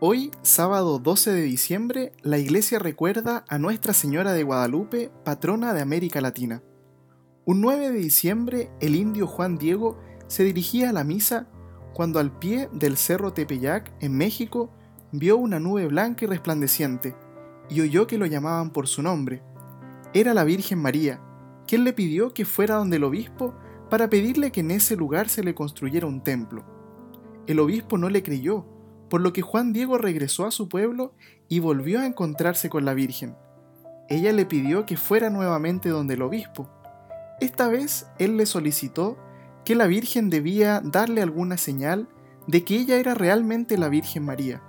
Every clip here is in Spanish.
Hoy, sábado 12 de diciembre, la iglesia recuerda a Nuestra Señora de Guadalupe, patrona de América Latina. Un 9 de diciembre, el indio Juan Diego se dirigía a la misa cuando al pie del cerro Tepeyac, en México, vio una nube blanca y resplandeciente, y oyó que lo llamaban por su nombre. Era la Virgen María, quien le pidió que fuera donde el obispo para pedirle que en ese lugar se le construyera un templo. El obispo no le creyó, por lo que Juan Diego regresó a su pueblo y volvió a encontrarse con la Virgen. Ella le pidió que fuera nuevamente donde el obispo. Esta vez él le solicitó que la Virgen debía darle alguna señal de que ella era realmente la Virgen María.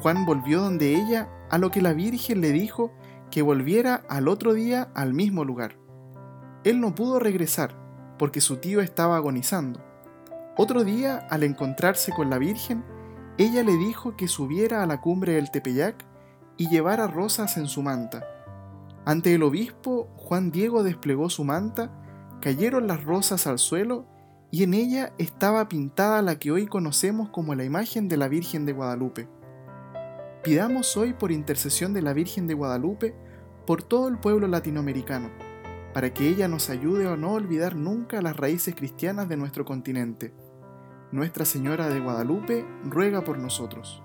Juan volvió donde ella, a lo que la Virgen le dijo que volviera al otro día al mismo lugar. Él no pudo regresar, porque su tío estaba agonizando. Otro día, al encontrarse con la Virgen, ella le dijo que subiera a la cumbre del Tepeyac y llevara rosas en su manta. Ante el obispo, Juan Diego desplegó su manta, cayeron las rosas al suelo y en ella estaba pintada la que hoy conocemos como la imagen de la Virgen de Guadalupe. Pidamos hoy por intercesión de la Virgen de Guadalupe por todo el pueblo latinoamericano, para que ella nos ayude a no olvidar nunca las raíces cristianas de nuestro continente nuestra Señora de Guadalupe ruega por nosotros.